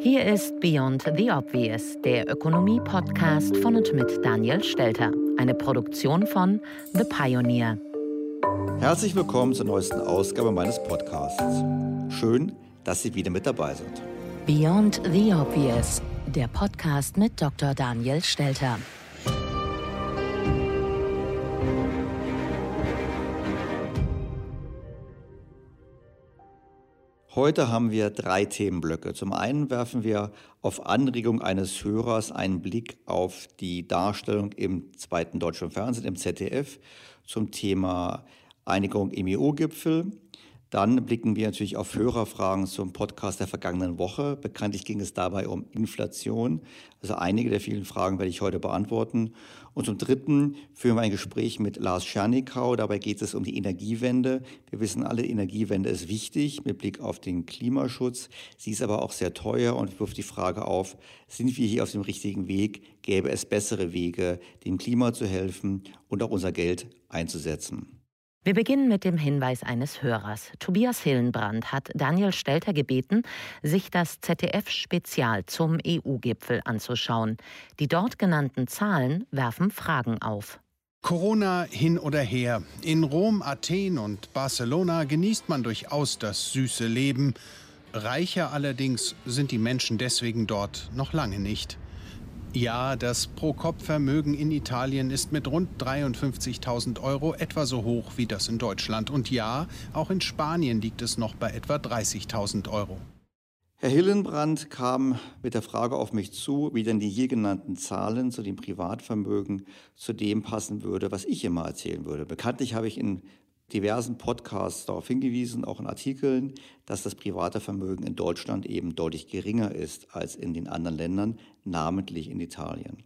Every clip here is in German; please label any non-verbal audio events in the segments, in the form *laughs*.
Hier ist Beyond the Obvious, der Ökonomie-Podcast von und mit Daniel Stelter, eine Produktion von The Pioneer. Herzlich willkommen zur neuesten Ausgabe meines Podcasts. Schön, dass Sie wieder mit dabei sind. Beyond the Obvious, der Podcast mit Dr. Daniel Stelter. Heute haben wir drei Themenblöcke. Zum einen werfen wir auf Anregung eines Hörers einen Blick auf die Darstellung im zweiten deutschen Fernsehen, im ZDF, zum Thema Einigung im EU-Gipfel. Dann blicken wir natürlich auf Hörerfragen zum Podcast der vergangenen Woche. Bekanntlich ging es dabei um Inflation. Also einige der vielen Fragen werde ich heute beantworten. Und zum Dritten führen wir ein Gespräch mit Lars Schernikau. Dabei geht es um die Energiewende. Wir wissen alle, Energiewende ist wichtig mit Blick auf den Klimaschutz. Sie ist aber auch sehr teuer und wirft die Frage auf, sind wir hier auf dem richtigen Weg? Gäbe es bessere Wege, dem Klima zu helfen und auch unser Geld einzusetzen? Wir beginnen mit dem Hinweis eines Hörers. Tobias Hillenbrand hat Daniel Stelter gebeten, sich das ZDF-Spezial zum EU-Gipfel anzuschauen. Die dort genannten Zahlen werfen Fragen auf. Corona hin oder her. In Rom, Athen und Barcelona genießt man durchaus das süße Leben. Reicher allerdings sind die Menschen deswegen dort noch lange nicht. Ja, das Pro-Kopf-Vermögen in Italien ist mit rund 53.000 Euro etwa so hoch wie das in Deutschland. Und ja, auch in Spanien liegt es noch bei etwa 30.000 Euro. Herr Hillenbrand kam mit der Frage auf mich zu, wie denn die hier genannten Zahlen zu dem Privatvermögen zu dem passen würde, was ich immer erzählen würde. Bekanntlich habe ich in diversen Podcasts darauf hingewiesen, auch in Artikeln, dass das private Vermögen in Deutschland eben deutlich geringer ist als in den anderen Ländern, namentlich in Italien.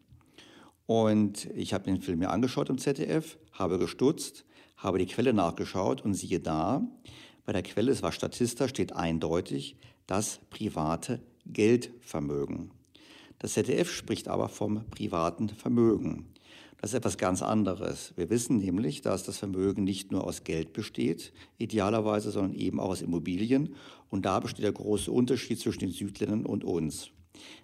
Und ich habe den Film mir angeschaut im ZDF, habe gestutzt, habe die Quelle nachgeschaut und siehe da, bei der Quelle, es war Statista, steht eindeutig das private Geldvermögen. Das ZDF spricht aber vom privaten Vermögen. Das ist etwas ganz anderes. Wir wissen nämlich, dass das Vermögen nicht nur aus Geld besteht, idealerweise, sondern eben auch aus Immobilien. Und da besteht der große Unterschied zwischen den Südländern und uns.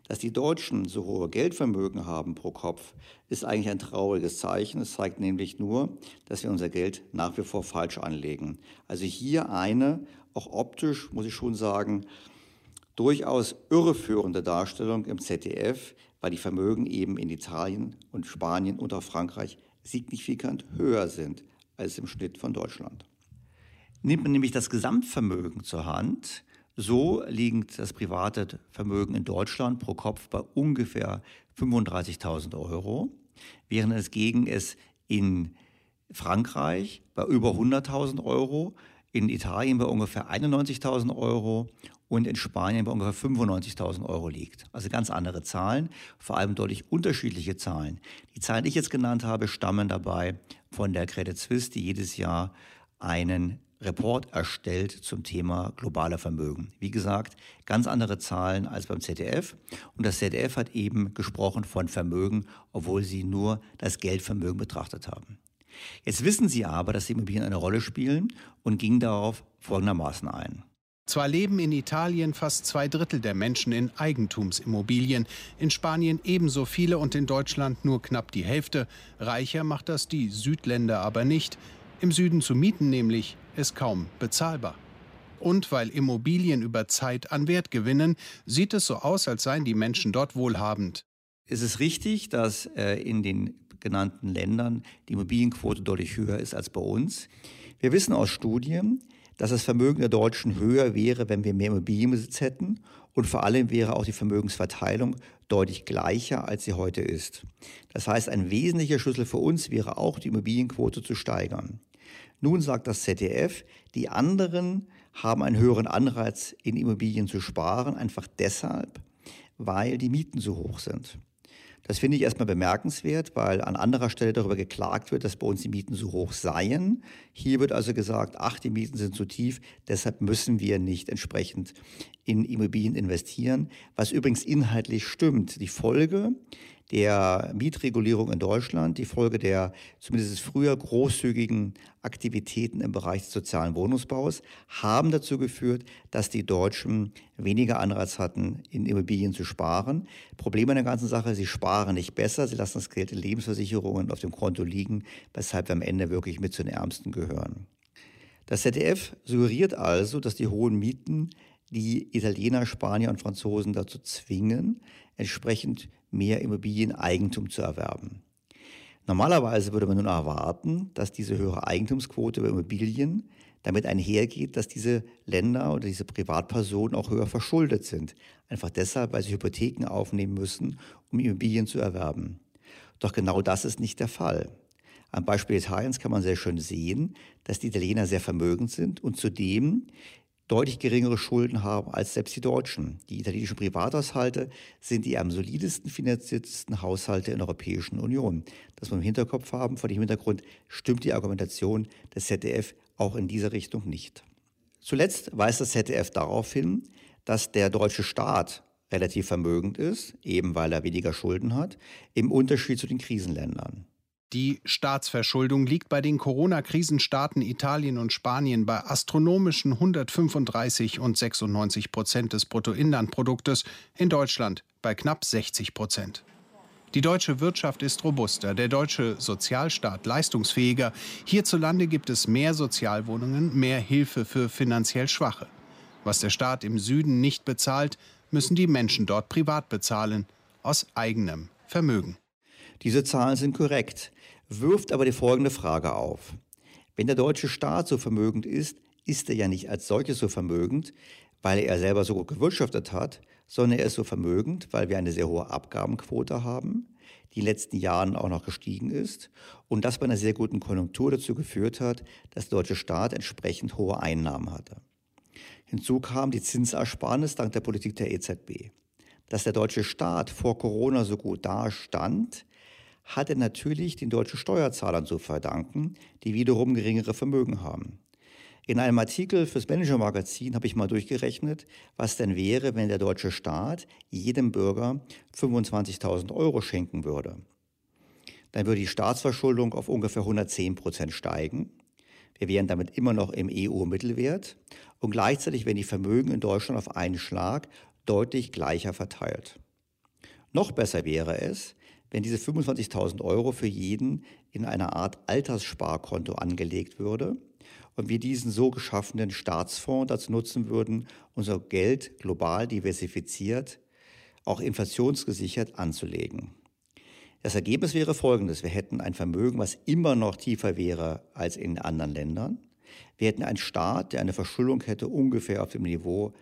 Dass die Deutschen so hohe Geldvermögen haben pro Kopf, ist eigentlich ein trauriges Zeichen. Es zeigt nämlich nur, dass wir unser Geld nach wie vor falsch anlegen. Also hier eine, auch optisch muss ich schon sagen, durchaus irreführende Darstellung im ZDF, weil die Vermögen eben in Italien und Spanien und auch Frankreich signifikant höher sind als im Schnitt von Deutschland. Nimmt man nämlich das Gesamtvermögen zur Hand, so liegt das private Vermögen in Deutschland pro Kopf bei ungefähr 35.000 Euro, während es gegen es in Frankreich bei über 100.000 Euro, in Italien bei ungefähr 91.000 Euro und in Spanien bei ungefähr 95.000 Euro liegt. Also ganz andere Zahlen, vor allem deutlich unterschiedliche Zahlen. Die Zahlen, die ich jetzt genannt habe, stammen dabei von der Credit Suisse, die jedes Jahr einen Report erstellt zum Thema globale Vermögen. Wie gesagt, ganz andere Zahlen als beim ZDF. Und das ZDF hat eben gesprochen von Vermögen, obwohl sie nur das Geldvermögen betrachtet haben. Jetzt wissen sie aber, dass die Immobilien eine Rolle spielen und gingen darauf folgendermaßen ein. Zwar leben in Italien fast zwei Drittel der Menschen in Eigentumsimmobilien, in Spanien ebenso viele und in Deutschland nur knapp die Hälfte. Reicher macht das die Südländer aber nicht. Im Süden zu mieten nämlich ist kaum bezahlbar. Und weil Immobilien über Zeit an Wert gewinnen, sieht es so aus, als seien die Menschen dort wohlhabend. Es ist richtig, dass äh, in den genannten Ländern die Immobilienquote deutlich höher ist als bei uns. Wir wissen aus Studien, dass das Vermögen der Deutschen höher wäre, wenn wir mehr Immobilienbesitz hätten. Und vor allem wäre auch die Vermögensverteilung deutlich gleicher, als sie heute ist. Das heißt, ein wesentlicher Schlüssel für uns wäre auch, die Immobilienquote zu steigern. Nun sagt das ZDF, die anderen haben einen höheren Anreiz, in Immobilien zu sparen, einfach deshalb, weil die Mieten so hoch sind. Das finde ich erstmal bemerkenswert, weil an anderer Stelle darüber geklagt wird, dass bei uns die Mieten so hoch seien. Hier wird also gesagt, ach, die Mieten sind zu tief, deshalb müssen wir nicht entsprechend in Immobilien investieren, was übrigens inhaltlich stimmt. Die Folge der Mietregulierung in Deutschland, die Folge der zumindest früher großzügigen Aktivitäten im Bereich des sozialen Wohnungsbaus, haben dazu geführt, dass die Deutschen weniger Anreiz hatten, in Immobilien zu sparen. Problem an der ganzen Sache, sie sparen nicht besser, sie lassen das Geld in Lebensversicherungen auf dem Konto liegen, weshalb wir am Ende wirklich mit zu den Ärmsten gehören. Das ZDF suggeriert also, dass die hohen Mieten die Italiener, Spanier und Franzosen dazu zwingen, entsprechend mehr Immobilieneigentum zu erwerben. Normalerweise würde man nun erwarten, dass diese höhere Eigentumsquote über Immobilien damit einhergeht, dass diese Länder oder diese Privatpersonen auch höher verschuldet sind. Einfach deshalb, weil sie Hypotheken aufnehmen müssen, um Immobilien zu erwerben. Doch genau das ist nicht der Fall. Am Beispiel Italiens kann man sehr schön sehen, dass die Italiener sehr vermögend sind und zudem deutlich geringere Schulden haben als selbst die Deutschen. Die italienischen Privathaushalte sind die am solidesten finanziertesten Haushalte in der Europäischen Union. Das muss man im Hinterkopf haben. Vor dem Hintergrund stimmt die Argumentation des ZDF auch in dieser Richtung nicht. Zuletzt weist das ZDF darauf hin, dass der deutsche Staat relativ vermögend ist, eben weil er weniger Schulden hat, im Unterschied zu den Krisenländern. Die Staatsverschuldung liegt bei den Corona-Krisenstaaten Italien und Spanien bei astronomischen 135 und 96 Prozent des Bruttoinlandproduktes, in Deutschland bei knapp 60 Prozent. Die deutsche Wirtschaft ist robuster, der deutsche Sozialstaat leistungsfähiger. Hierzulande gibt es mehr Sozialwohnungen, mehr Hilfe für finanziell Schwache. Was der Staat im Süden nicht bezahlt, müssen die Menschen dort privat bezahlen, aus eigenem Vermögen. Diese Zahlen sind korrekt wirft aber die folgende Frage auf. Wenn der deutsche Staat so vermögend ist, ist er ja nicht als solches so vermögend, weil er selber so gut gewirtschaftet hat, sondern er ist so vermögend, weil wir eine sehr hohe Abgabenquote haben, die in den letzten Jahren auch noch gestiegen ist und das bei einer sehr guten Konjunktur dazu geführt hat, dass der deutsche Staat entsprechend hohe Einnahmen hatte. Hinzu kam die Zinsersparnis dank der Politik der EZB. Dass der deutsche Staat vor Corona so gut dastand, hat er natürlich den deutschen Steuerzahlern zu verdanken, die wiederum geringere Vermögen haben. In einem Artikel fürs Manager-Magazin habe ich mal durchgerechnet, was denn wäre, wenn der deutsche Staat jedem Bürger 25.000 Euro schenken würde. Dann würde die Staatsverschuldung auf ungefähr 110 Prozent steigen. Wir wären damit immer noch im EU-Mittelwert und gleichzeitig wären die Vermögen in Deutschland auf einen Schlag deutlich gleicher verteilt. Noch besser wäre es, wenn diese 25.000 Euro für jeden in einer Art Alterssparkonto angelegt würde und wir diesen so geschaffenen Staatsfonds dazu nutzen würden, unser Geld global diversifiziert, auch inflationsgesichert anzulegen. Das Ergebnis wäre folgendes. Wir hätten ein Vermögen, was immer noch tiefer wäre als in anderen Ländern. Wir hätten einen Staat, der eine Verschuldung hätte ungefähr auf dem Niveau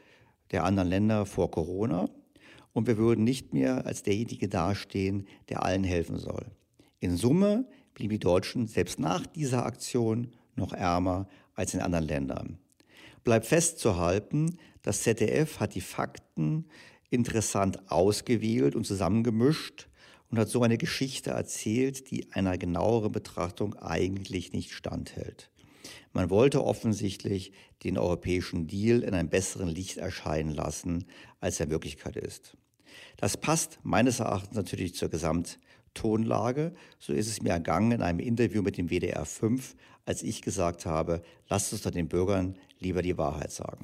der anderen Länder vor Corona. Und wir würden nicht mehr als derjenige dastehen, der allen helfen soll. In Summe blieben die Deutschen selbst nach dieser Aktion noch ärmer als in anderen Ländern. Bleibt festzuhalten, das ZDF hat die Fakten interessant ausgewählt und zusammengemischt und hat so eine Geschichte erzählt, die einer genaueren Betrachtung eigentlich nicht standhält. Man wollte offensichtlich den europäischen Deal in einem besseren Licht erscheinen lassen, als er Wirklichkeit ist. Das passt meines Erachtens natürlich zur Gesamttonlage. So ist es mir ergangen in einem Interview mit dem WDR 5, als ich gesagt habe, lasst uns doch den Bürgern lieber die Wahrheit sagen.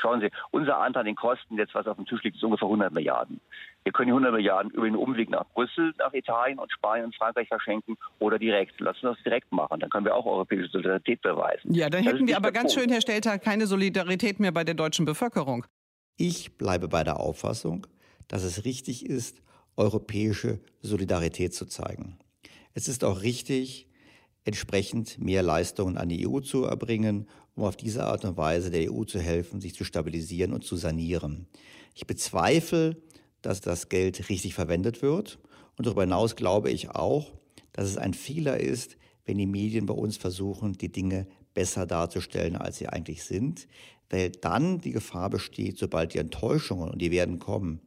Schauen Sie, unser Anteil an den Kosten, jetzt was auf dem Tisch liegt, ist ungefähr 100 Milliarden. Wir können die 100 Milliarden über den Umweg nach Brüssel, nach Italien und Spanien und Frankreich verschenken oder direkt. Lassen wir das direkt machen. Dann können wir auch europäische Solidarität beweisen. Ja, dann hätten wir aber ganz Punkt. schön, Herr Stelter, keine Solidarität mehr bei der deutschen Bevölkerung. Ich bleibe bei der Auffassung, dass es richtig ist, europäische Solidarität zu zeigen. Es ist auch richtig, entsprechend mehr Leistungen an die EU zu erbringen, um auf diese Art und Weise der EU zu helfen, sich zu stabilisieren und zu sanieren. Ich bezweifle, dass das Geld richtig verwendet wird. Und darüber hinaus glaube ich auch, dass es ein Fehler ist, wenn die Medien bei uns versuchen, die Dinge besser darzustellen, als sie eigentlich sind, weil dann die Gefahr besteht, sobald die Enttäuschungen, und die werden kommen,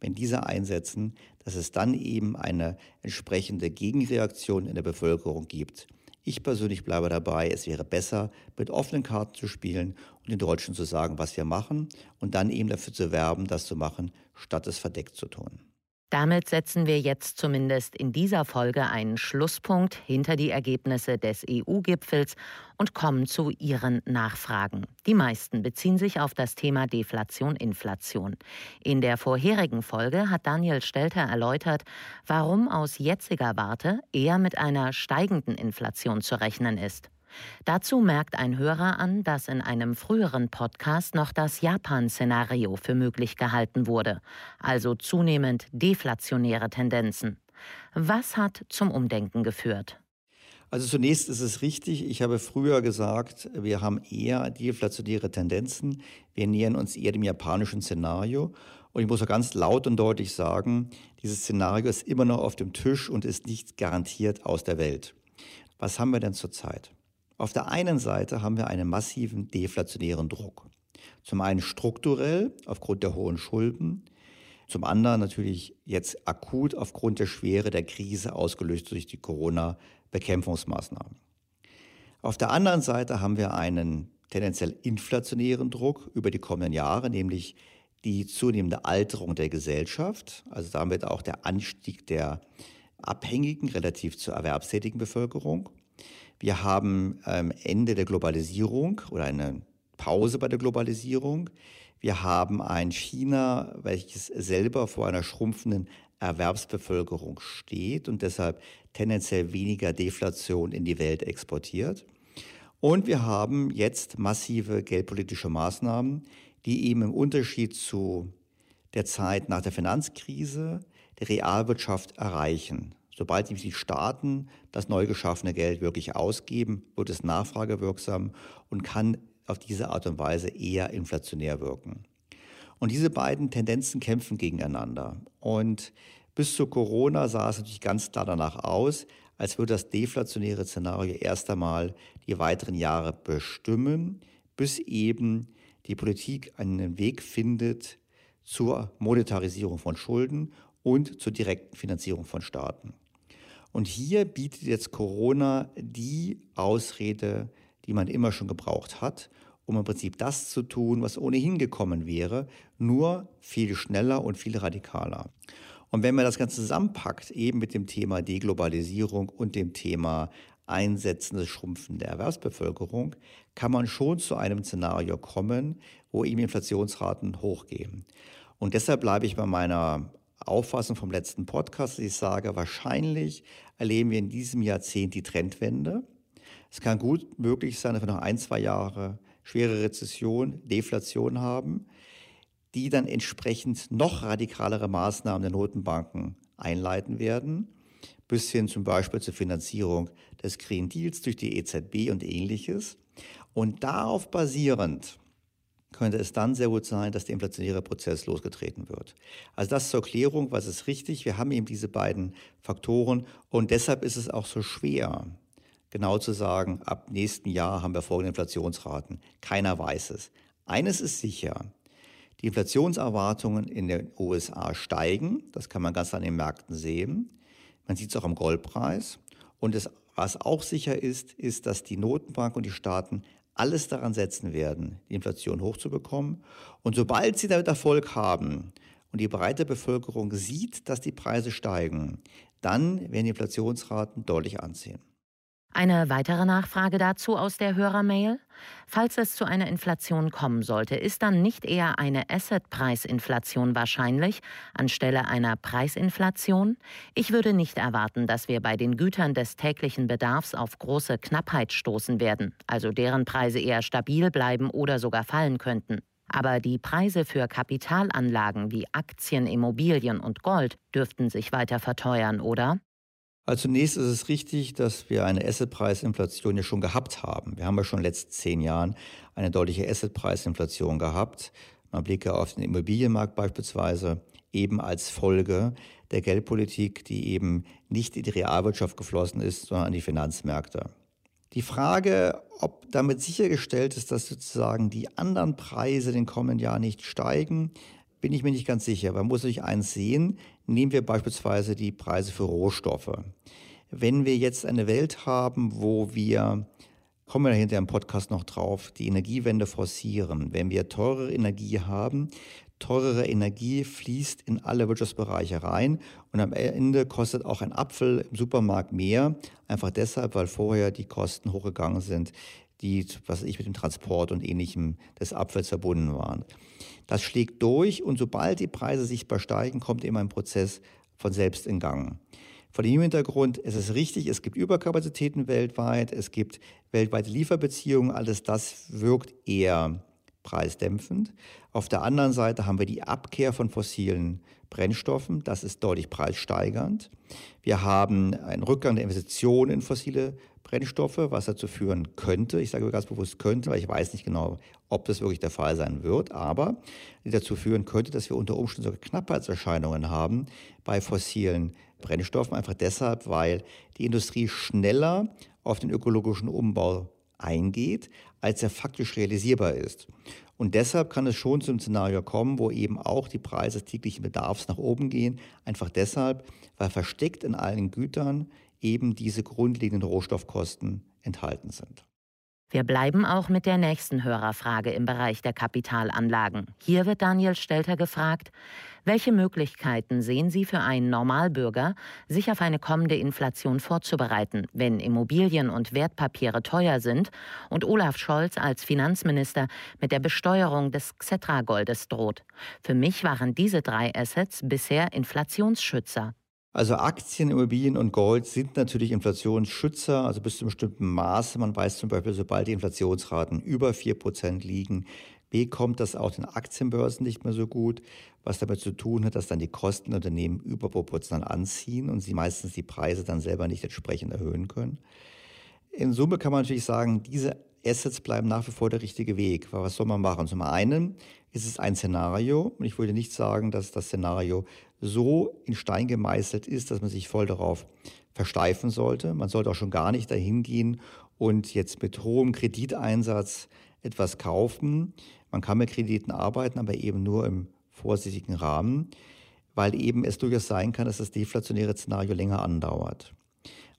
wenn diese einsetzen, dass es dann eben eine entsprechende Gegenreaktion in der Bevölkerung gibt. Ich persönlich bleibe dabei, es wäre besser, mit offenen Karten zu spielen und den Deutschen zu sagen, was wir machen und dann eben dafür zu werben, das zu machen, statt es verdeckt zu tun. Damit setzen wir jetzt zumindest in dieser Folge einen Schlusspunkt hinter die Ergebnisse des EU-Gipfels und kommen zu Ihren Nachfragen. Die meisten beziehen sich auf das Thema Deflation-Inflation. In der vorherigen Folge hat Daniel Stelter erläutert, warum aus jetziger Warte eher mit einer steigenden Inflation zu rechnen ist. Dazu merkt ein Hörer an, dass in einem früheren Podcast noch das Japan-Szenario für möglich gehalten wurde, also zunehmend deflationäre Tendenzen. Was hat zum Umdenken geführt? Also zunächst ist es richtig, ich habe früher gesagt, wir haben eher deflationäre Tendenzen, wir nähern uns eher dem japanischen Szenario. Und ich muss auch ganz laut und deutlich sagen, dieses Szenario ist immer noch auf dem Tisch und ist nicht garantiert aus der Welt. Was haben wir denn zurzeit? Auf der einen Seite haben wir einen massiven deflationären Druck. Zum einen strukturell aufgrund der hohen Schulden, zum anderen natürlich jetzt akut aufgrund der Schwere der Krise ausgelöst durch die Corona-Bekämpfungsmaßnahmen. Auf der anderen Seite haben wir einen tendenziell inflationären Druck über die kommenden Jahre, nämlich die zunehmende Alterung der Gesellschaft, also damit auch der Anstieg der Abhängigen relativ zur erwerbstätigen Bevölkerung. Wir haben ähm, Ende der Globalisierung oder eine Pause bei der Globalisierung. Wir haben ein China, welches selber vor einer schrumpfenden Erwerbsbevölkerung steht und deshalb tendenziell weniger Deflation in die Welt exportiert. Und wir haben jetzt massive geldpolitische Maßnahmen, die eben im Unterschied zu der Zeit nach der Finanzkrise der Realwirtschaft erreichen. Sobald die Staaten das neu geschaffene Geld wirklich ausgeben, wird es nachfragewirksam und kann auf diese Art und Weise eher inflationär wirken. Und diese beiden Tendenzen kämpfen gegeneinander. Und bis zu Corona sah es natürlich ganz klar danach aus, als würde das deflationäre Szenario erst einmal die weiteren Jahre bestimmen, bis eben die Politik einen Weg findet zur Monetarisierung von Schulden und zur direkten Finanzierung von Staaten. Und hier bietet jetzt Corona die Ausrede, die man immer schon gebraucht hat, um im Prinzip das zu tun, was ohnehin gekommen wäre, nur viel schneller und viel radikaler. Und wenn man das Ganze zusammenpackt, eben mit dem Thema Deglobalisierung und dem Thema einsetzende Schrumpfen der Erwerbsbevölkerung, kann man schon zu einem Szenario kommen, wo eben Inflationsraten hochgehen. Und deshalb bleibe ich bei meiner Auffassung vom letzten Podcast, dass ich sage, wahrscheinlich erleben wir in diesem Jahrzehnt die Trendwende. Es kann gut möglich sein, dass wir noch ein, zwei Jahre schwere Rezession, Deflation haben, die dann entsprechend noch radikalere Maßnahmen der Notenbanken einleiten werden, bis hin zum Beispiel zur Finanzierung des Green Deals durch die EZB und ähnliches. Und darauf basierend könnte es dann sehr gut sein, dass der inflationäre Prozess losgetreten wird. Also das zur Klärung, was ist richtig? Wir haben eben diese beiden Faktoren und deshalb ist es auch so schwer, genau zu sagen, ab nächsten Jahr haben wir folgende Inflationsraten. Keiner weiß es. Eines ist sicher, die Inflationserwartungen in den USA steigen. Das kann man ganz an den Märkten sehen. Man sieht es auch am Goldpreis. Und es, was auch sicher ist, ist, dass die Notenbank und die Staaten alles daran setzen werden, die Inflation hochzubekommen. Und sobald sie damit Erfolg haben und die breite Bevölkerung sieht, dass die Preise steigen, dann werden die Inflationsraten deutlich anziehen. Eine weitere Nachfrage dazu aus der Hörermail. Falls es zu einer Inflation kommen sollte, ist dann nicht eher eine Assetpreisinflation wahrscheinlich anstelle einer Preisinflation? Ich würde nicht erwarten, dass wir bei den Gütern des täglichen Bedarfs auf große Knappheit stoßen werden, also deren Preise eher stabil bleiben oder sogar fallen könnten. Aber die Preise für Kapitalanlagen wie Aktien, Immobilien und Gold dürften sich weiter verteuern, oder? Also zunächst ist es richtig, dass wir eine Assetpreisinflation ja schon gehabt haben. Wir haben ja schon in den letzten zehn Jahren eine deutliche Assetpreisinflation gehabt. Man blicke auf den Immobilienmarkt beispielsweise eben als Folge der Geldpolitik, die eben nicht in die Realwirtschaft geflossen ist, sondern an die Finanzmärkte. Die Frage, ob damit sichergestellt ist, dass sozusagen die anderen Preise in den kommenden Jahren nicht steigen, bin ich mir nicht ganz sicher. Man muss sich eins sehen. Nehmen wir beispielsweise die Preise für Rohstoffe. Wenn wir jetzt eine Welt haben, wo wir, kommen wir hinter im Podcast noch drauf, die Energiewende forcieren, wenn wir teurere Energie haben, teurere Energie fließt in alle Wirtschaftsbereiche rein und am Ende kostet auch ein Apfel im Supermarkt mehr, einfach deshalb, weil vorher die Kosten hochgegangen sind, die, was ich mit dem Transport und ähnlichem des Apfels verbunden waren. Das schlägt durch und sobald die Preise sichtbar steigen, kommt eben ein Prozess von selbst in Gang. Vor dem Hintergrund ist es richtig, es gibt Überkapazitäten weltweit, es gibt weltweite Lieferbeziehungen, alles das wirkt eher preisdämpfend. Auf der anderen Seite haben wir die Abkehr von fossilen Brennstoffen, das ist deutlich preissteigernd. Wir haben einen Rückgang der Investitionen in fossile Brennstoffe, was dazu führen könnte, ich sage ganz bewusst könnte, weil ich weiß nicht genau, ob das wirklich der Fall sein wird, aber dazu führen könnte, dass wir unter Umständen sogar Knappheitserscheinungen haben bei fossilen Brennstoffen, einfach deshalb, weil die Industrie schneller auf den ökologischen Umbau eingeht, als er faktisch realisierbar ist. Und deshalb kann es schon zum Szenario kommen, wo eben auch die Preise des täglichen Bedarfs nach oben gehen. Einfach deshalb, weil versteckt in allen Gütern eben diese grundlegenden Rohstoffkosten enthalten sind. Wir bleiben auch mit der nächsten Hörerfrage im Bereich der Kapitalanlagen. Hier wird Daniel Stelter gefragt, welche Möglichkeiten sehen Sie für einen Normalbürger, sich auf eine kommende Inflation vorzubereiten, wenn Immobilien und Wertpapiere teuer sind und Olaf Scholz als Finanzminister mit der Besteuerung des Xetra-Goldes droht? Für mich waren diese drei Assets bisher Inflationsschützer. Also Aktien, Immobilien und Gold sind natürlich Inflationsschützer, also bis zu einem bestimmten Maße. Man weiß zum Beispiel, sobald die Inflationsraten über 4% liegen, bekommt das auch den Aktienbörsen nicht mehr so gut, was damit zu tun hat, dass dann die Kosten der Unternehmen überproportional anziehen und sie meistens die Preise dann selber nicht entsprechend erhöhen können. In Summe kann man natürlich sagen, diese Assets bleiben nach wie vor der richtige Weg. Was soll man machen? Zum einen ist es ein Szenario und ich würde nicht sagen, dass das Szenario so in Stein gemeißelt ist, dass man sich voll darauf versteifen sollte. Man sollte auch schon gar nicht dahin gehen und jetzt mit hohem Krediteinsatz etwas kaufen. Man kann mit Krediten arbeiten, aber eben nur im vorsichtigen Rahmen, weil eben es durchaus sein kann, dass das deflationäre Szenario länger andauert.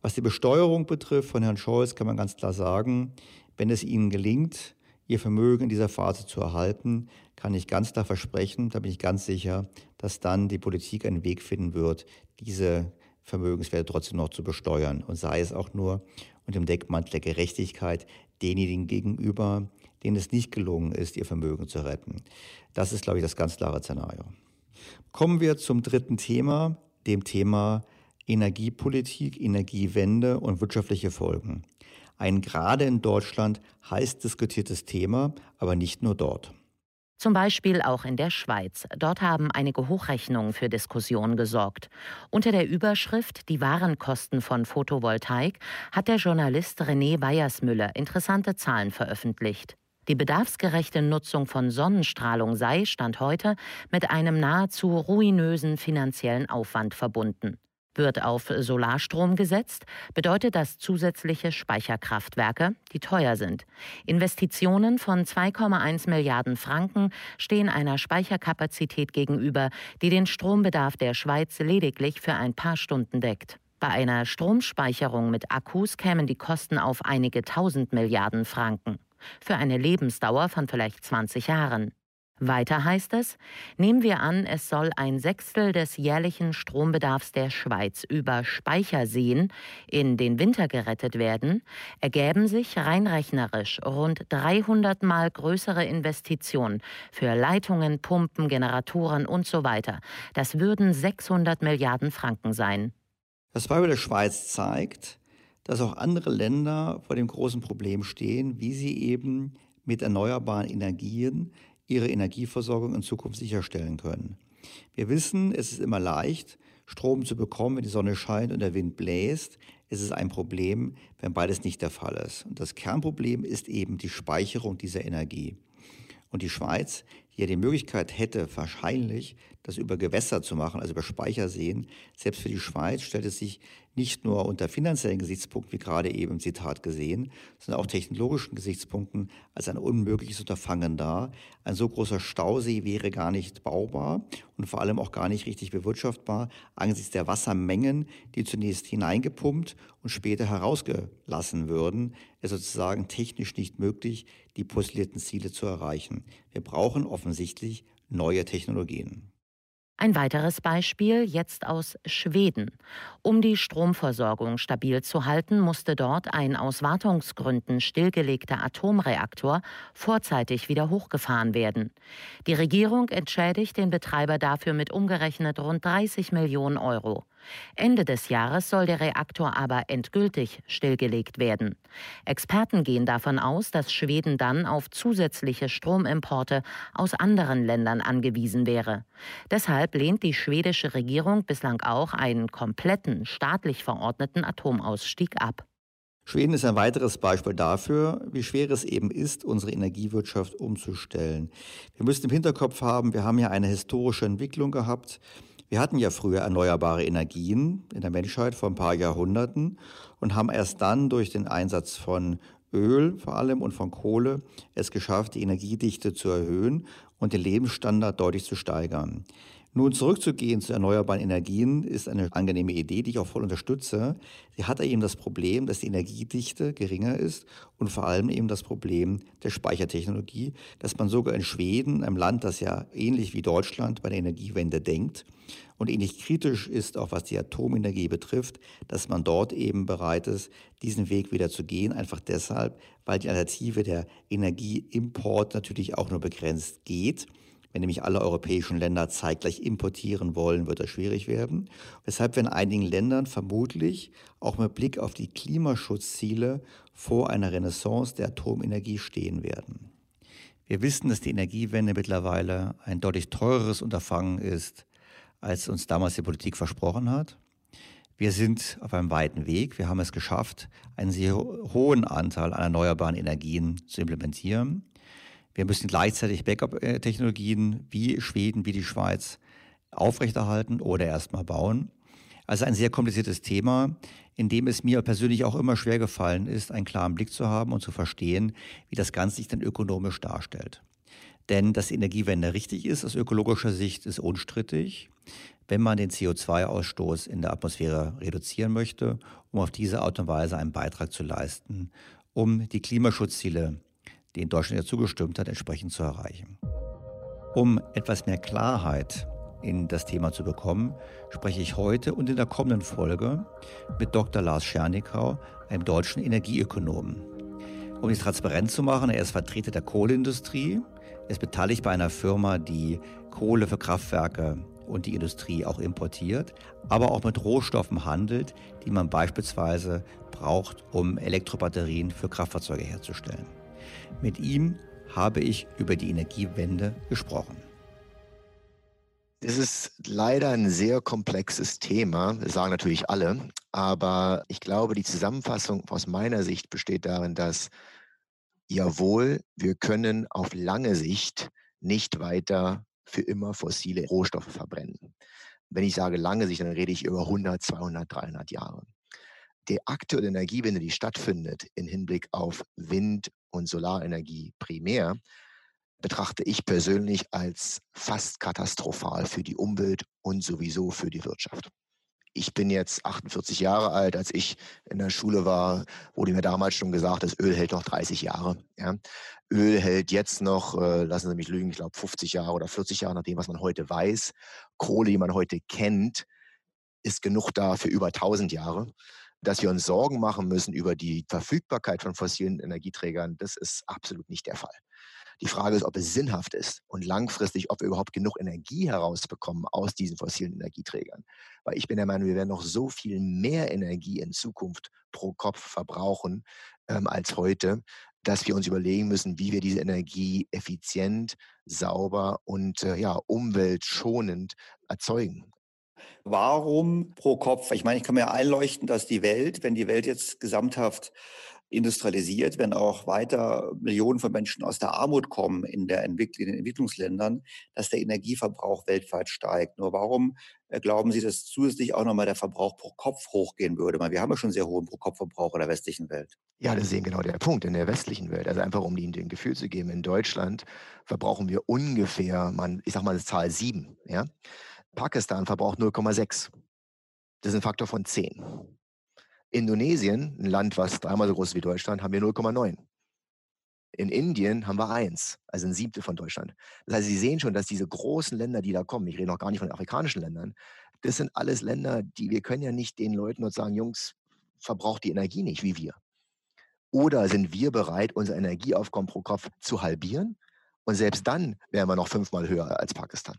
Was die Besteuerung betrifft von Herrn Scholz kann man ganz klar sagen, wenn es Ihnen gelingt, Ihr Vermögen in dieser Phase zu erhalten, kann ich ganz klar versprechen, da bin ich ganz sicher, dass dann die Politik einen Weg finden wird, diese Vermögenswerte trotzdem noch zu besteuern und sei es auch nur unter dem Deckmantel der Gerechtigkeit denjenigen gegenüber, denen es nicht gelungen ist, ihr Vermögen zu retten. Das ist, glaube ich, das ganz klare Szenario. Kommen wir zum dritten Thema, dem Thema Energiepolitik, Energiewende und wirtschaftliche Folgen. Ein gerade in Deutschland heiß diskutiertes Thema, aber nicht nur dort. Zum Beispiel auch in der Schweiz. Dort haben einige Hochrechnungen für Diskussionen gesorgt. Unter der Überschrift Die Warenkosten von Photovoltaik hat der Journalist René Weiersmüller interessante Zahlen veröffentlicht. Die bedarfsgerechte Nutzung von Sonnenstrahlung sei, Stand heute, mit einem nahezu ruinösen finanziellen Aufwand verbunden. Wird auf Solarstrom gesetzt, bedeutet das zusätzliche Speicherkraftwerke, die teuer sind. Investitionen von 2,1 Milliarden Franken stehen einer Speicherkapazität gegenüber, die den Strombedarf der Schweiz lediglich für ein paar Stunden deckt. Bei einer Stromspeicherung mit Akkus kämen die Kosten auf einige tausend Milliarden Franken. Für eine Lebensdauer von vielleicht 20 Jahren. Weiter heißt es, nehmen wir an, es soll ein Sechstel des jährlichen Strombedarfs der Schweiz über Speicherseen in den Winter gerettet werden, ergäben sich rein rechnerisch rund 300 mal größere Investitionen für Leitungen, Pumpen, Generatoren und so weiter. Das würden 600 Milliarden Franken sein. Das Beispiel der Schweiz zeigt, dass auch andere Länder vor dem großen Problem stehen, wie sie eben mit erneuerbaren Energien ihre Energieversorgung in Zukunft sicherstellen können. Wir wissen, es ist immer leicht, Strom zu bekommen, wenn die Sonne scheint und der Wind bläst. Es ist ein Problem, wenn beides nicht der Fall ist. Und das Kernproblem ist eben die Speicherung dieser Energie. Und die Schweiz, die ja die Möglichkeit hätte, wahrscheinlich das über Gewässer zu machen, also über Speicherseen, selbst für die Schweiz stellt es sich nicht nur unter finanziellen Gesichtspunkten, wie gerade eben im Zitat gesehen, sondern auch technologischen Gesichtspunkten als ein unmögliches Unterfangen dar. Ein so großer Stausee wäre gar nicht baubar und vor allem auch gar nicht richtig bewirtschaftbar angesichts der Wassermengen, die zunächst hineingepumpt und später herausgelassen würden. Es ist sozusagen technisch nicht möglich, die postulierten Ziele zu erreichen. Wir brauchen offensichtlich neue Technologien. Ein weiteres Beispiel jetzt aus Schweden. Um die Stromversorgung stabil zu halten, musste dort ein aus Wartungsgründen stillgelegter Atomreaktor vorzeitig wieder hochgefahren werden. Die Regierung entschädigt den Betreiber dafür mit umgerechnet rund 30 Millionen Euro. Ende des Jahres soll der Reaktor aber endgültig stillgelegt werden. Experten gehen davon aus, dass Schweden dann auf zusätzliche Stromimporte aus anderen Ländern angewiesen wäre. Deshalb lehnt die schwedische Regierung bislang auch einen kompletten staatlich verordneten Atomausstieg ab. Schweden ist ein weiteres Beispiel dafür, wie schwer es eben ist, unsere Energiewirtschaft umzustellen. Wir müssen im Hinterkopf haben, wir haben ja eine historische Entwicklung gehabt. Wir hatten ja früher erneuerbare Energien in der Menschheit vor ein paar Jahrhunderten und haben erst dann durch den Einsatz von Öl vor allem und von Kohle es geschafft, die Energiedichte zu erhöhen und den Lebensstandard deutlich zu steigern. Nun zurückzugehen zu erneuerbaren Energien ist eine angenehme Idee, die ich auch voll unterstütze. Sie hat eben das Problem, dass die Energiedichte geringer ist und vor allem eben das Problem der Speichertechnologie, dass man sogar in Schweden, einem Land, das ja ähnlich wie Deutschland bei der Energiewende denkt und ähnlich kritisch ist, auch was die Atomenergie betrifft, dass man dort eben bereit ist, diesen Weg wieder zu gehen, einfach deshalb, weil die Alternative der Energieimport natürlich auch nur begrenzt geht. Wenn nämlich alle europäischen Länder zeitgleich importieren wollen, wird das schwierig werden. Weshalb wir in einigen Ländern vermutlich auch mit Blick auf die Klimaschutzziele vor einer Renaissance der Atomenergie stehen werden. Wir wissen, dass die Energiewende mittlerweile ein deutlich teureres Unterfangen ist, als uns damals die Politik versprochen hat. Wir sind auf einem weiten Weg. Wir haben es geschafft, einen sehr hohen Anteil an erneuerbaren Energien zu implementieren. Wir müssen gleichzeitig Backup-Technologien wie Schweden, wie die Schweiz aufrechterhalten oder erstmal bauen. Also ein sehr kompliziertes Thema, in dem es mir persönlich auch immer schwer gefallen ist, einen klaren Blick zu haben und zu verstehen, wie das Ganze sich dann ökonomisch darstellt. Denn dass die Energiewende richtig ist aus ökologischer Sicht, ist unstrittig, wenn man den CO2-Ausstoß in der Atmosphäre reduzieren möchte, um auf diese Art und Weise einen Beitrag zu leisten, um die Klimaschutzziele denen Deutschland ja zugestimmt hat, entsprechend zu erreichen. Um etwas mehr Klarheit in das Thema zu bekommen, spreche ich heute und in der kommenden Folge mit Dr. Lars Schernikau, einem deutschen Energieökonomen. Um es transparent zu machen, er ist Vertreter der Kohleindustrie, er ist beteiligt bei einer Firma, die Kohle für Kraftwerke und die Industrie auch importiert, aber auch mit Rohstoffen handelt, die man beispielsweise braucht, um Elektrobatterien für Kraftfahrzeuge herzustellen. Mit ihm habe ich über die Energiewende gesprochen. Es ist leider ein sehr komplexes Thema, das sagen natürlich alle, aber ich glaube, die Zusammenfassung aus meiner Sicht besteht darin, dass jawohl, wir können auf lange Sicht nicht weiter für immer fossile Rohstoffe verbrennen. Wenn ich sage lange Sicht, dann rede ich über 100, 200, 300 Jahre. Die aktuelle Energiewende, die stattfindet im Hinblick auf Wind- und Solarenergie primär, betrachte ich persönlich als fast katastrophal für die Umwelt und sowieso für die Wirtschaft. Ich bin jetzt 48 Jahre alt. Als ich in der Schule war, wurde mir damals schon gesagt, das Öl hält noch 30 Jahre. Ja. Öl hält jetzt noch, äh, lassen Sie mich lügen, ich glaube 50 Jahre oder 40 Jahre, nach dem, was man heute weiß. Kohle, die man heute kennt, ist genug da für über 1000 Jahre. Dass wir uns Sorgen machen müssen über die Verfügbarkeit von fossilen Energieträgern, das ist absolut nicht der Fall. Die Frage ist, ob es sinnhaft ist und langfristig, ob wir überhaupt genug Energie herausbekommen aus diesen fossilen Energieträgern. Weil ich bin der Meinung, wir werden noch so viel mehr Energie in Zukunft pro Kopf verbrauchen ähm, als heute, dass wir uns überlegen müssen, wie wir diese Energie effizient, sauber und äh, ja, umweltschonend erzeugen. Warum pro Kopf? Ich meine, ich kann mir einleuchten, dass die Welt, wenn die Welt jetzt gesamthaft industrialisiert, wenn auch weiter Millionen von Menschen aus der Armut kommen in, der Entwick in den Entwicklungsländern, dass der Energieverbrauch weltweit steigt. Nur warum äh, glauben Sie, dass zusätzlich auch nochmal der Verbrauch pro Kopf hochgehen würde? Weil wir haben ja schon sehr hohen Pro-Kopf-Verbrauch in der westlichen Welt. Ja, das ist eben genau der Punkt in der westlichen Welt. Also einfach, um Ihnen ein Gefühl zu geben, in Deutschland verbrauchen wir ungefähr, man, ich sag mal, eine Zahl sieben. Ja? Pakistan verbraucht 0,6. Das ist ein Faktor von 10. Indonesien, ein Land, was dreimal so groß ist wie Deutschland, haben wir 0,9. In Indien haben wir eins, also ein Siebtel von Deutschland. Das heißt, Sie sehen schon, dass diese großen Länder, die da kommen, ich rede noch gar nicht von afrikanischen Ländern, das sind alles Länder, die wir können ja nicht den Leuten nur sagen, Jungs, verbraucht die Energie nicht wie wir. Oder sind wir bereit, unser Energieaufkommen pro Kopf zu halbieren? Und selbst dann wären wir noch fünfmal höher als Pakistan.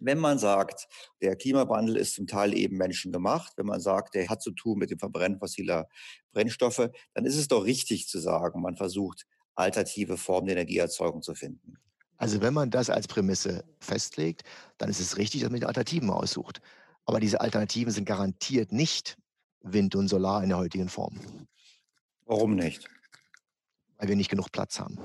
Wenn man sagt, der Klimawandel ist zum Teil eben menschengemacht, wenn man sagt, der hat zu tun mit dem Verbrennen fossiler Brennstoffe, dann ist es doch richtig zu sagen, man versucht, alternative Formen der Energieerzeugung zu finden. Also wenn man das als Prämisse festlegt, dann ist es richtig, dass man die Alternativen aussucht. Aber diese Alternativen sind garantiert nicht Wind und Solar in der heutigen Form. Warum nicht? Weil wir nicht genug Platz haben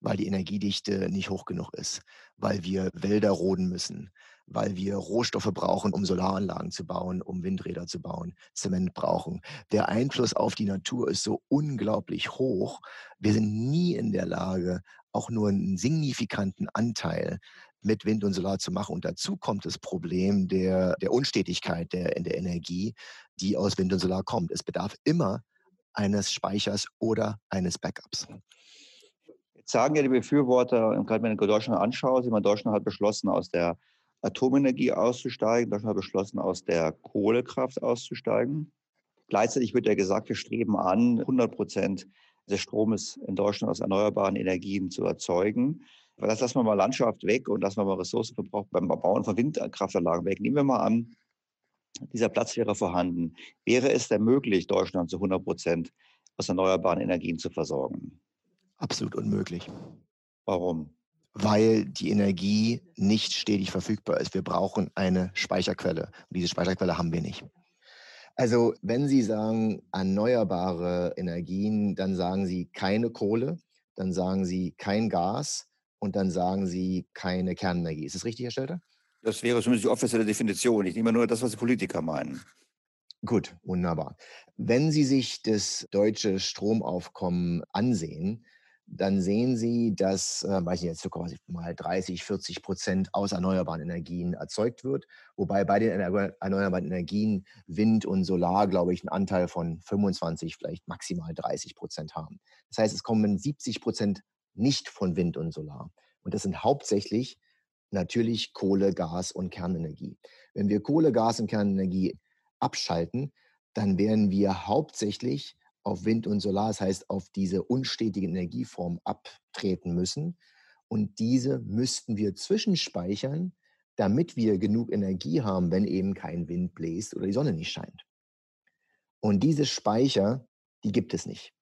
weil die Energiedichte nicht hoch genug ist, weil wir Wälder roden müssen, weil wir Rohstoffe brauchen, um Solaranlagen zu bauen, um Windräder zu bauen, Zement brauchen. Der Einfluss auf die Natur ist so unglaublich hoch. Wir sind nie in der Lage, auch nur einen signifikanten Anteil mit Wind und Solar zu machen. Und dazu kommt das Problem der, der Unstetigkeit der, in der Energie, die aus Wind und Solar kommt. Es bedarf immer eines Speichers oder eines Backups sagen ja die Befürworter, gerade wenn ich Deutschland anschaue, man Deutschland hat beschlossen, aus der Atomenergie auszusteigen, Deutschland hat beschlossen, aus der Kohlekraft auszusteigen. Gleichzeitig wird ja gesagt, wir streben an, 100 Prozent des Stromes in Deutschland aus erneuerbaren Energien zu erzeugen. Aber das lassen wir mal Landschaft weg und lassen wir mal Ressourcenverbrauch beim Bauen von Windkraftanlagen weg. Nehmen wir mal an, dieser Platz wäre vorhanden. Wäre es denn möglich, Deutschland zu 100 Prozent aus erneuerbaren Energien zu versorgen? Absolut unmöglich. Warum? Weil die Energie nicht stetig verfügbar ist. Wir brauchen eine Speicherquelle. Und diese Speicherquelle haben wir nicht. Also wenn Sie sagen erneuerbare Energien, dann sagen Sie keine Kohle, dann sagen Sie kein Gas und dann sagen Sie keine Kernenergie. Ist das richtig, Herr Stelter? Das wäre zumindest die offizielle Definition. Ich nehme nur das, was die Politiker meinen. Gut, wunderbar. Wenn Sie sich das deutsche Stromaufkommen ansehen, dann sehen Sie, dass, äh, weiß ich jetzt so mal 30, 40 Prozent aus erneuerbaren Energien erzeugt wird, wobei bei den erneuerbaren Energien Wind und Solar, glaube ich, einen Anteil von 25, vielleicht maximal 30 Prozent haben. Das heißt, es kommen 70 Prozent nicht von Wind und Solar. Und das sind hauptsächlich Natürlich Kohle, Gas und Kernenergie. Wenn wir Kohle, Gas und Kernenergie abschalten, dann werden wir hauptsächlich auf Wind und Solar, das heißt auf diese unstetigen Energieformen abtreten müssen. Und diese müssten wir zwischenspeichern, damit wir genug Energie haben, wenn eben kein Wind bläst oder die Sonne nicht scheint. Und diese Speicher, die gibt es nicht.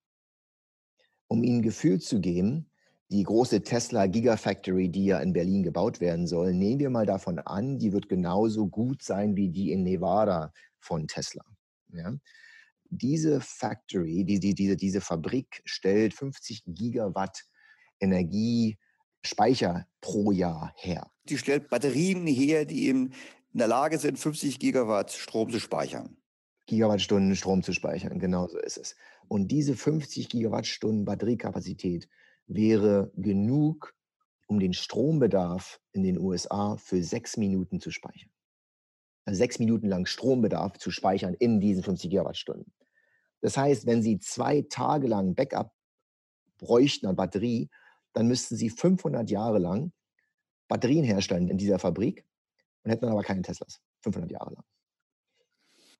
Um Ihnen ein Gefühl zu geben, die große Tesla Gigafactory, die ja in Berlin gebaut werden soll, nehmen wir mal davon an, die wird genauso gut sein wie die in Nevada von Tesla. Ja? Diese Factory, die, die, diese, diese Fabrik stellt 50 Gigawatt Energiespeicher pro Jahr her. Die stellt Batterien her, die in der Lage sind, 50 Gigawatt Strom zu speichern. Gigawattstunden Strom zu speichern, genau so ist es. Und diese 50 Gigawattstunden Batteriekapazität wäre genug, um den Strombedarf in den USA für sechs Minuten zu speichern. Sechs Minuten lang Strombedarf zu speichern in diesen 50 Gigawattstunden. Das heißt, wenn Sie zwei Tage lang Backup bräuchten an Batterie, dann müssten Sie 500 Jahre lang Batterien herstellen in dieser Fabrik und hätten dann aber keine Teslas. 500 Jahre lang.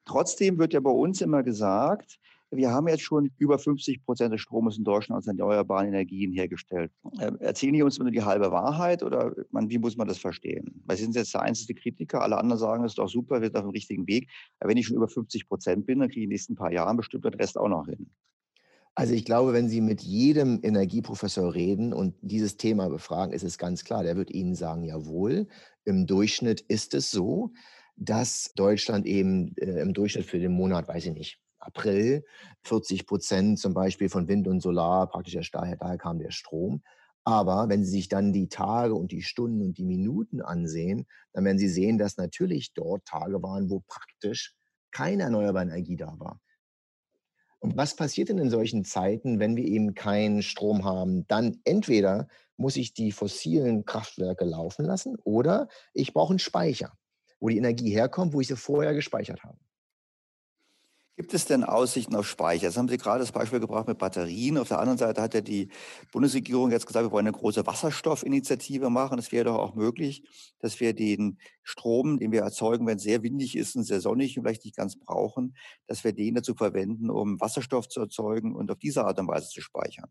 Trotzdem wird ja bei uns immer gesagt, wir haben jetzt schon über 50 Prozent des Stromes in Deutschland aus erneuerbaren Energien hergestellt. Ähm, erzählen die uns nur die halbe Wahrheit oder man, wie muss man das verstehen? Weil Sie sind jetzt der einzige Kritiker, alle anderen sagen, es ist doch super, wir sind auf dem richtigen Weg. Aber wenn ich schon über 50 Prozent bin, dann kriege ich in den nächsten paar Jahren bestimmt den Rest auch noch hin. Also ich glaube, wenn Sie mit jedem Energieprofessor reden und dieses Thema befragen, ist es ganz klar, der wird Ihnen sagen, jawohl, im Durchschnitt ist es so, dass Deutschland eben äh, im Durchschnitt für den Monat, weiß ich nicht, April 40 Prozent zum Beispiel von Wind und Solar, praktisch erst daher, daher kam der Strom. Aber wenn Sie sich dann die Tage und die Stunden und die Minuten ansehen, dann werden Sie sehen, dass natürlich dort Tage waren, wo praktisch keine erneuerbare Energie da war. Und was passiert denn in solchen Zeiten, wenn wir eben keinen Strom haben? Dann entweder muss ich die fossilen Kraftwerke laufen lassen oder ich brauche einen Speicher, wo die Energie herkommt, wo ich sie vorher gespeichert habe. Gibt es denn Aussichten auf Speicher? Jetzt haben Sie gerade das Beispiel gebracht mit Batterien. Auf der anderen Seite hat ja die Bundesregierung jetzt gesagt, wir wollen eine große Wasserstoffinitiative machen. Es wäre doch auch möglich, dass wir den Strom, den wir erzeugen, wenn es sehr windig ist und sehr sonnig und vielleicht nicht ganz brauchen, dass wir den dazu verwenden, um Wasserstoff zu erzeugen und auf diese Art und Weise zu speichern.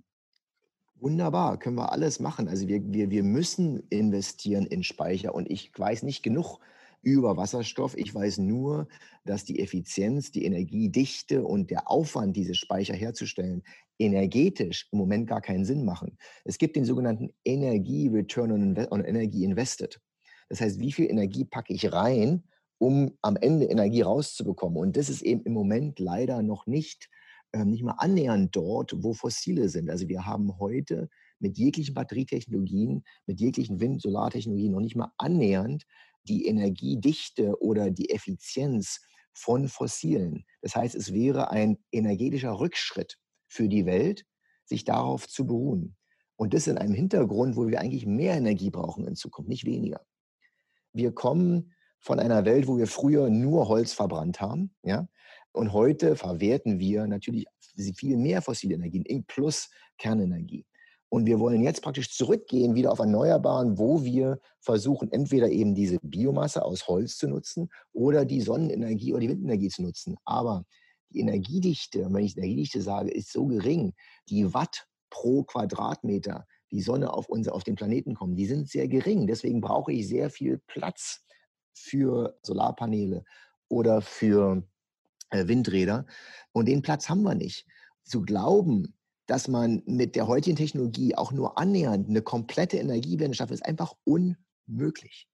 Wunderbar, können wir alles machen. Also wir, wir, wir müssen investieren in Speicher und ich weiß nicht genug über Wasserstoff. Ich weiß nur, dass die Effizienz, die Energiedichte und der Aufwand, diese Speicher herzustellen, energetisch im Moment gar keinen Sinn machen. Es gibt den sogenannten Energie Return on Energy Invested. Das heißt, wie viel Energie packe ich rein, um am Ende Energie rauszubekommen? Und das ist eben im Moment leider noch nicht, äh, nicht mal annähernd dort, wo Fossile sind. Also wir haben heute mit jeglichen Batterietechnologien, mit jeglichen Wind-, Solartechnologien noch nicht mal annähernd die Energiedichte oder die Effizienz von Fossilen. Das heißt, es wäre ein energetischer Rückschritt für die Welt, sich darauf zu beruhen. Und das in einem Hintergrund, wo wir eigentlich mehr Energie brauchen in Zukunft, nicht weniger. Wir kommen von einer Welt, wo wir früher nur Holz verbrannt haben, ja, und heute verwerten wir natürlich viel mehr fossile Energien, plus Kernenergie. Und wir wollen jetzt praktisch zurückgehen wieder auf Erneuerbaren, wo wir versuchen, entweder eben diese Biomasse aus Holz zu nutzen oder die Sonnenenergie oder die Windenergie zu nutzen. Aber die Energiedichte, wenn ich Energiedichte sage, ist so gering, die Watt pro Quadratmeter, die Sonne auf, unser, auf den Planeten kommen, die sind sehr gering. Deswegen brauche ich sehr viel Platz für Solarpaneele oder für äh, Windräder. Und den Platz haben wir nicht. Zu glauben, dass man mit der heutigen Technologie auch nur annähernd eine komplette Energiewende schafft, ist einfach unmöglich.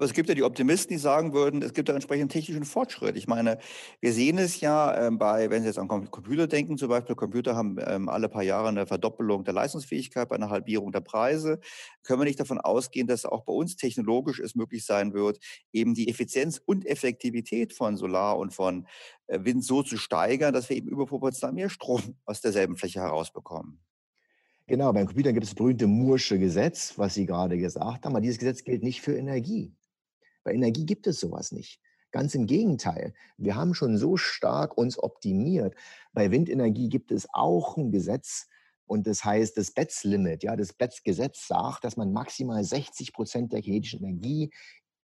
Aber es gibt ja die Optimisten, die sagen würden, es gibt da entsprechend technischen Fortschritt. Ich meine, wir sehen es ja ähm, bei, wenn Sie jetzt an Computer denken, zum Beispiel, Computer haben ähm, alle paar Jahre eine Verdoppelung der Leistungsfähigkeit, bei einer Halbierung der Preise. Können wir nicht davon ausgehen, dass auch bei uns technologisch es möglich sein wird, eben die Effizienz und Effektivität von Solar und von äh, Wind so zu steigern, dass wir eben überproportional mehr Strom *laughs* aus derselben Fläche herausbekommen? Genau, beim Computer gibt es das berühmte Moore'sche Gesetz, was Sie gerade gesagt haben. Aber dieses Gesetz gilt nicht für Energie. Bei Energie gibt es sowas nicht. Ganz im Gegenteil. Wir haben schon so stark uns optimiert. Bei Windenergie gibt es auch ein Gesetz, Und das heißt, das BETS-Limit, ja, das BETS-Gesetz sagt, dass man maximal 60 Prozent der kinetischen Energie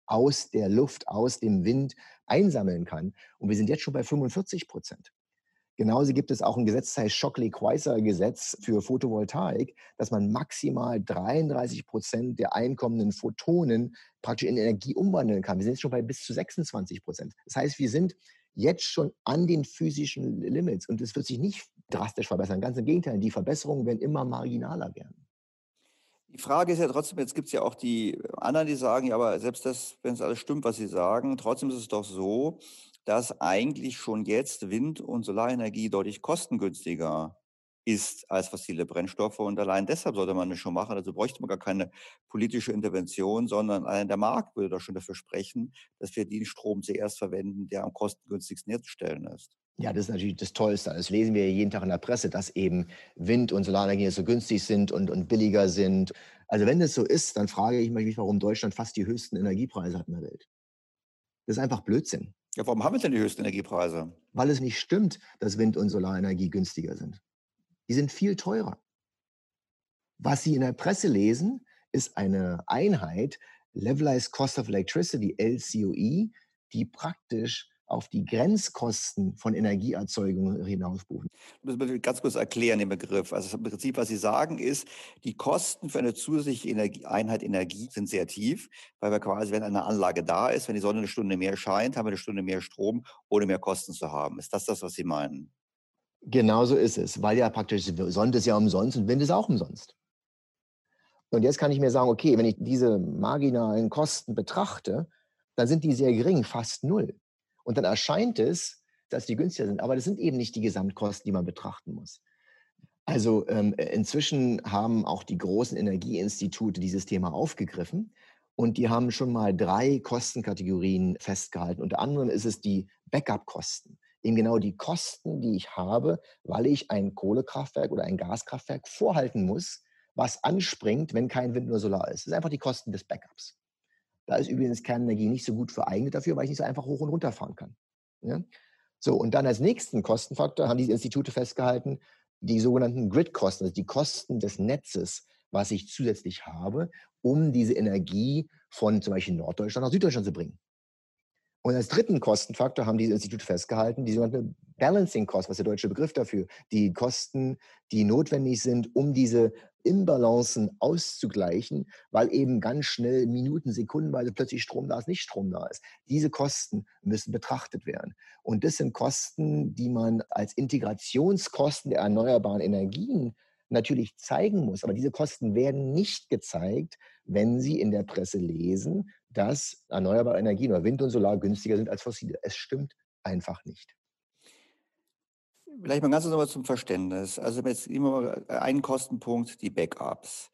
aus der Luft, aus dem Wind einsammeln kann. Und wir sind jetzt schon bei 45 Prozent. Genauso gibt es auch ein Gesetz, das heißt Shockley-Queisser-Gesetz für Photovoltaik, dass man maximal 33 Prozent der einkommenden Photonen praktisch in Energie umwandeln kann. Wir sind jetzt schon bei bis zu 26 Prozent. Das heißt, wir sind jetzt schon an den physischen Limits und es wird sich nicht drastisch verbessern. Ganz im Gegenteil, die Verbesserungen werden immer marginaler werden. Die Frage ist ja trotzdem, jetzt gibt es ja auch die anderen, die sagen, ja, aber selbst das, wenn es alles stimmt, was sie sagen, trotzdem ist es doch so, dass eigentlich schon jetzt Wind- und Solarenergie deutlich kostengünstiger ist als fossile Brennstoffe. Und allein deshalb sollte man das schon machen. Also bräuchte man gar keine politische Intervention, sondern allein der Markt würde doch schon dafür sprechen, dass wir den Strom zuerst verwenden, der am kostengünstigsten herzustellen ist. Ja, das ist natürlich das Tollste. Das lesen wir jeden Tag in der Presse, dass eben Wind- und Solarenergie so günstig sind und, und billiger sind. Also wenn das so ist, dann frage ich mich, warum Deutschland fast die höchsten Energiepreise hat in der Welt. Das ist einfach Blödsinn. Ja, warum haben wir denn die höchsten Energiepreise? Weil es nicht stimmt, dass Wind- und Solarenergie günstiger sind. Die sind viel teurer. Was Sie in der Presse lesen, ist eine Einheit, Levelized Cost of Electricity, LCOE, die praktisch auf die Grenzkosten von Energieerzeugung hinausbuchen. Das müssen wir ganz kurz erklären, den Begriff. Also im Prinzip, was Sie sagen, ist, die Kosten für eine zusätzliche Energie, Einheit Energie sind sehr tief, weil wir quasi, wenn eine Anlage da ist, wenn die Sonne eine Stunde mehr scheint, haben wir eine Stunde mehr Strom, ohne mehr Kosten zu haben. Ist das das, was Sie meinen? Genauso ist es, weil ja praktisch Sonne ist ja umsonst und Wind ist auch umsonst. Und jetzt kann ich mir sagen, okay, wenn ich diese marginalen Kosten betrachte, dann sind die sehr gering, fast null. Und dann erscheint es, dass die günstiger sind. Aber das sind eben nicht die Gesamtkosten, die man betrachten muss. Also ähm, inzwischen haben auch die großen Energieinstitute dieses Thema aufgegriffen und die haben schon mal drei Kostenkategorien festgehalten. Unter anderem ist es die Backup-Kosten. Eben genau die Kosten, die ich habe, weil ich ein Kohlekraftwerk oder ein Gaskraftwerk vorhalten muss, was anspringt, wenn kein Wind oder Solar ist. Das sind einfach die Kosten des Backups. Da ist übrigens Kernenergie nicht so gut vereignet dafür, weil ich nicht so einfach hoch und runter fahren kann. Ja? So, und dann als nächsten Kostenfaktor haben diese Institute festgehalten, die sogenannten Gridkosten, also die Kosten des Netzes, was ich zusätzlich habe, um diese Energie von zum Beispiel Norddeutschland nach Süddeutschland zu bringen. Und als dritten Kostenfaktor haben diese Institute festgehalten, die sogenannte Balancing Cost, was der deutsche Begriff dafür, die Kosten, die notwendig sind, um diese Imbalancen auszugleichen, weil eben ganz schnell Minuten, Sekundenweise plötzlich Strom da ist, nicht Strom da ist. Diese Kosten müssen betrachtet werden. Und das sind Kosten, die man als Integrationskosten der erneuerbaren Energien natürlich zeigen muss. Aber diese Kosten werden nicht gezeigt, wenn Sie in der Presse lesen, dass erneuerbare Energien oder Wind und Solar günstiger sind als fossile. Es stimmt einfach nicht. Vielleicht mal ganz nochmal zum Verständnis. Also jetzt immer einen Kostenpunkt, die Backups.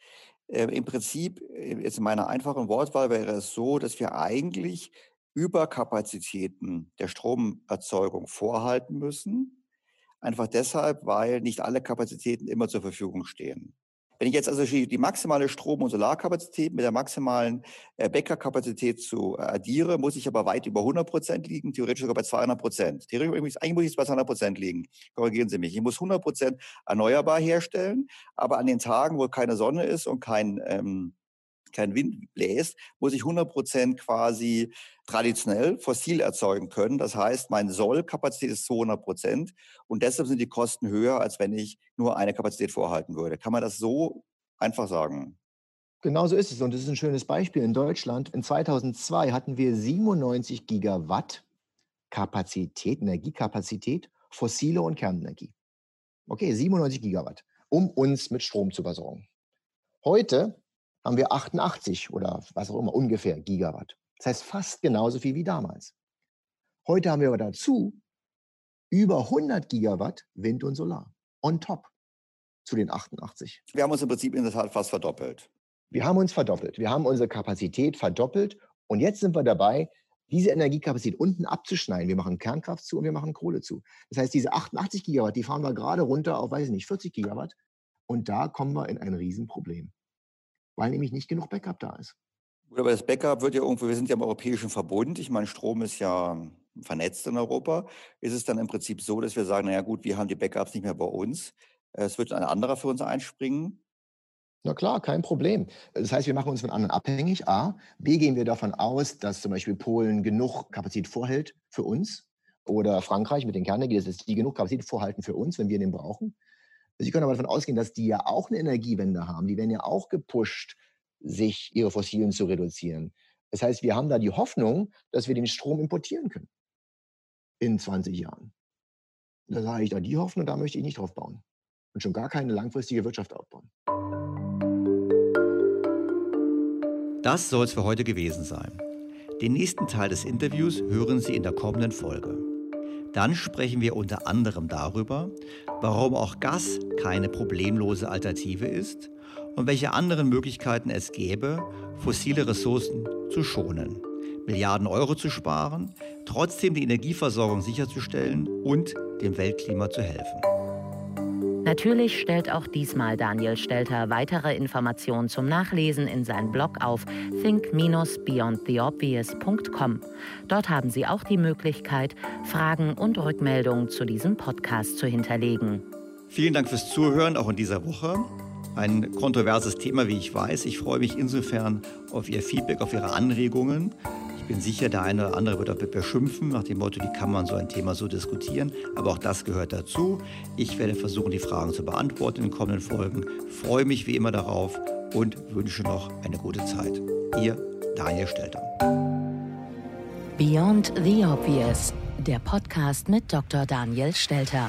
Äh, Im Prinzip, äh, jetzt in meiner einfachen Wortwahl wäre es so, dass wir eigentlich Überkapazitäten der Stromerzeugung vorhalten müssen. Einfach deshalb, weil nicht alle Kapazitäten immer zur Verfügung stehen. Wenn ich jetzt also die maximale Strom- und Solarkapazität mit der maximalen äh, Bäckerkapazität zu äh, addiere, muss ich aber weit über 100 Prozent liegen, theoretisch sogar bei 200 Prozent. Theoretisch eigentlich muss ich bei 200 Prozent liegen. Korrigieren Sie mich. Ich muss 100 Prozent erneuerbar herstellen, aber an den Tagen, wo keine Sonne ist und kein ähm, kein Wind bläst, muss ich 100 Prozent quasi traditionell fossil erzeugen können. Das heißt, meine Sollkapazität ist 200 Prozent und deshalb sind die Kosten höher, als wenn ich nur eine Kapazität vorhalten würde. Kann man das so einfach sagen? Genau so ist es. Und das ist ein schönes Beispiel. In Deutschland in 2002 hatten wir 97 Gigawatt Kapazität, Energiekapazität, fossile und Kernenergie. Okay, 97 Gigawatt, um uns mit Strom zu versorgen. Heute haben wir 88 oder was auch immer, ungefähr Gigawatt. Das heißt fast genauso viel wie damals. Heute haben wir aber dazu über 100 Gigawatt Wind und Solar on top zu den 88. Wir haben uns im Prinzip in der Tat fast verdoppelt. Wir haben uns verdoppelt. Wir haben unsere Kapazität verdoppelt und jetzt sind wir dabei, diese Energiekapazität unten abzuschneiden. Wir machen Kernkraft zu und wir machen Kohle zu. Das heißt, diese 88 Gigawatt, die fahren wir gerade runter auf, weiß ich nicht, 40 Gigawatt. Und da kommen wir in ein Riesenproblem weil nämlich nicht genug Backup da ist. Aber das Backup wird ja irgendwo, wir sind ja im europäischen Verbund. Ich meine, Strom ist ja vernetzt in Europa. Ist es dann im Prinzip so, dass wir sagen, naja gut, wir haben die Backups nicht mehr bei uns. Es wird ein anderer für uns einspringen. Na klar, kein Problem. Das heißt, wir machen uns von anderen abhängig. A. B. Gehen wir davon aus, dass zum Beispiel Polen genug Kapazität vorhält für uns. Oder Frankreich mit den Kernenergie, dass die genug Kapazität vorhalten für uns, wenn wir den brauchen. Sie können aber davon ausgehen, dass die ja auch eine Energiewende haben. Die werden ja auch gepusht, sich ihre Fossilen zu reduzieren. Das heißt, wir haben da die Hoffnung, dass wir den Strom importieren können in 20 Jahren. Da sage ich, da die Hoffnung, da möchte ich nicht drauf bauen. Und schon gar keine langfristige Wirtschaft aufbauen. Das soll es für heute gewesen sein. Den nächsten Teil des Interviews hören Sie in der kommenden Folge. Dann sprechen wir unter anderem darüber, warum auch Gas keine problemlose Alternative ist und welche anderen Möglichkeiten es gäbe, fossile Ressourcen zu schonen, Milliarden Euro zu sparen, trotzdem die Energieversorgung sicherzustellen und dem Weltklima zu helfen. Natürlich stellt auch diesmal Daniel Stelter weitere Informationen zum Nachlesen in seinen Blog auf think-beyondtheobvious.com. Dort haben Sie auch die Möglichkeit, Fragen und Rückmeldungen zu diesem Podcast zu hinterlegen. Vielen Dank fürs Zuhören, auch in dieser Woche. Ein kontroverses Thema, wie ich weiß. Ich freue mich insofern auf Ihr Feedback, auf Ihre Anregungen bin sicher, der eine oder andere wird auch beschimpfen, nach dem Motto, wie kann man so ein Thema so diskutieren. Aber auch das gehört dazu. Ich werde versuchen, die Fragen zu beantworten in den kommenden Folgen. Freue mich wie immer darauf und wünsche noch eine gute Zeit. Ihr Daniel Stelter. Beyond the Obvious, der Podcast mit Dr. Daniel Stelter.